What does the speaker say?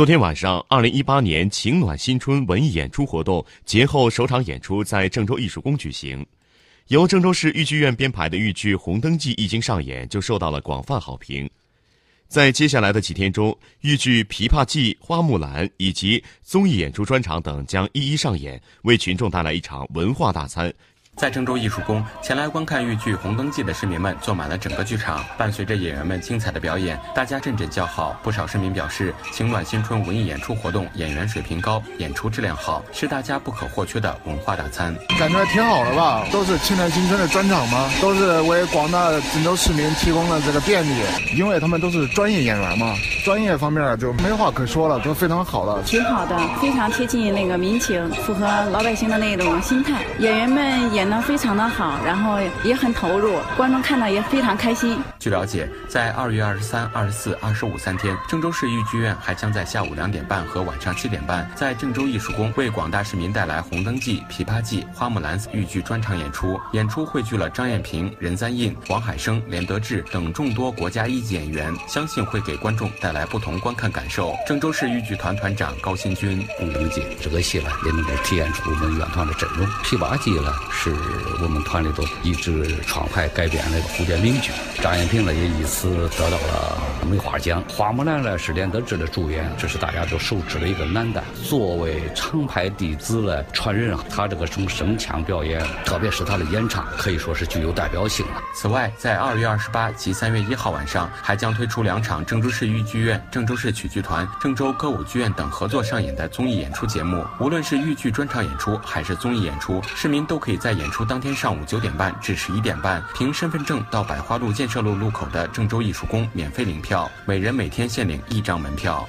昨天晚上，二零一八年情暖新春文艺演出活动节后首场演出在郑州艺术宫举行。由郑州市豫剧院编排的豫剧《红灯记》一经上演，就受到了广泛好评。在接下来的几天中，豫剧《琵琶记》《花木兰》以及综艺演出专场等将一一上演，为群众带来一场文化大餐。在郑州艺术宫前来观看豫剧《红灯记》的市民们坐满了整个剧场，伴随着演员们精彩的表演，大家阵阵叫好。不少市民表示，情暖新春文艺演出活动演员水平高，演出质量好，是大家不可或缺的文化大餐。感觉挺好的吧？都是情暖新春的专场吗？都是为广大郑州市民提供了这个便利，因为他们都是专业演员嘛，专业方面就没话可说了，都非常好的。挺好的，非常贴近那个民情，符合老百姓的那种心态。演员们演。非常的好，然后也很投入，观众看到也非常开心。据了解，在二月二十三、二十四、二十五三天，郑州市豫剧院还将在下午两点半和晚上七点半，在郑州艺术宫为广大市民带来《红灯记》《琵琶记》《花木兰》豫剧专场演出。演出汇聚了张艳萍、任三印、黄海生、连德志等众多国家一级演员，相信会给观众带带来不同观看感受。郑州市豫剧团团长高新军：《红灯记》这个戏呢，也能够体现出我们院团的阵容。《琵琶记》呢，是我们团里头一直创派改编的古典名剧，张艳平呢也以此得到了梅花奖。花木兰呢是连德志的主演，这是大家都熟知的一个男旦。作为长派弟子的传人，他这个从声腔表演，特别是他的演唱，可以说是具有代表性的。此外，在二月二十八及三月一号晚上，还将推出两场郑州市豫剧院、郑州市曲剧团、郑州歌舞剧院等合作上演的综艺演出节目。无论是豫剧专场演出还是综艺演出，市民都可以在演出当天上午九点半至十一点半，凭身份证到百花路建设路路口的郑州艺术宫免费领票，每人每天限领一张门票。